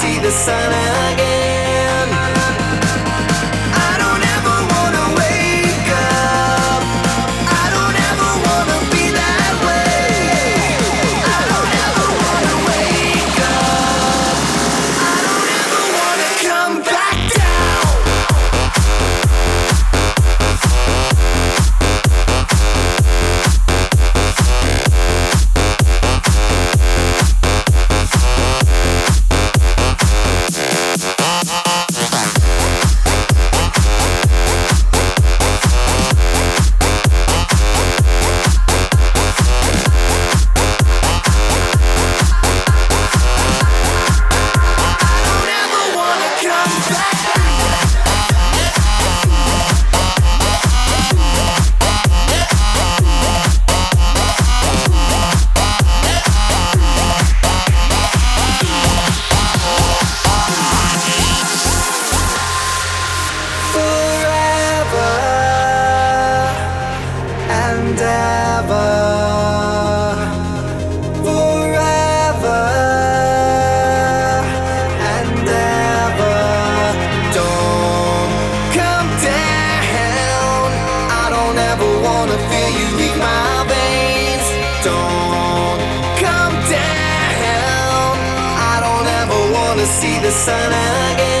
see the sun again. never wanna feel you leave my veins. Don't come down. I don't ever wanna see the sun again.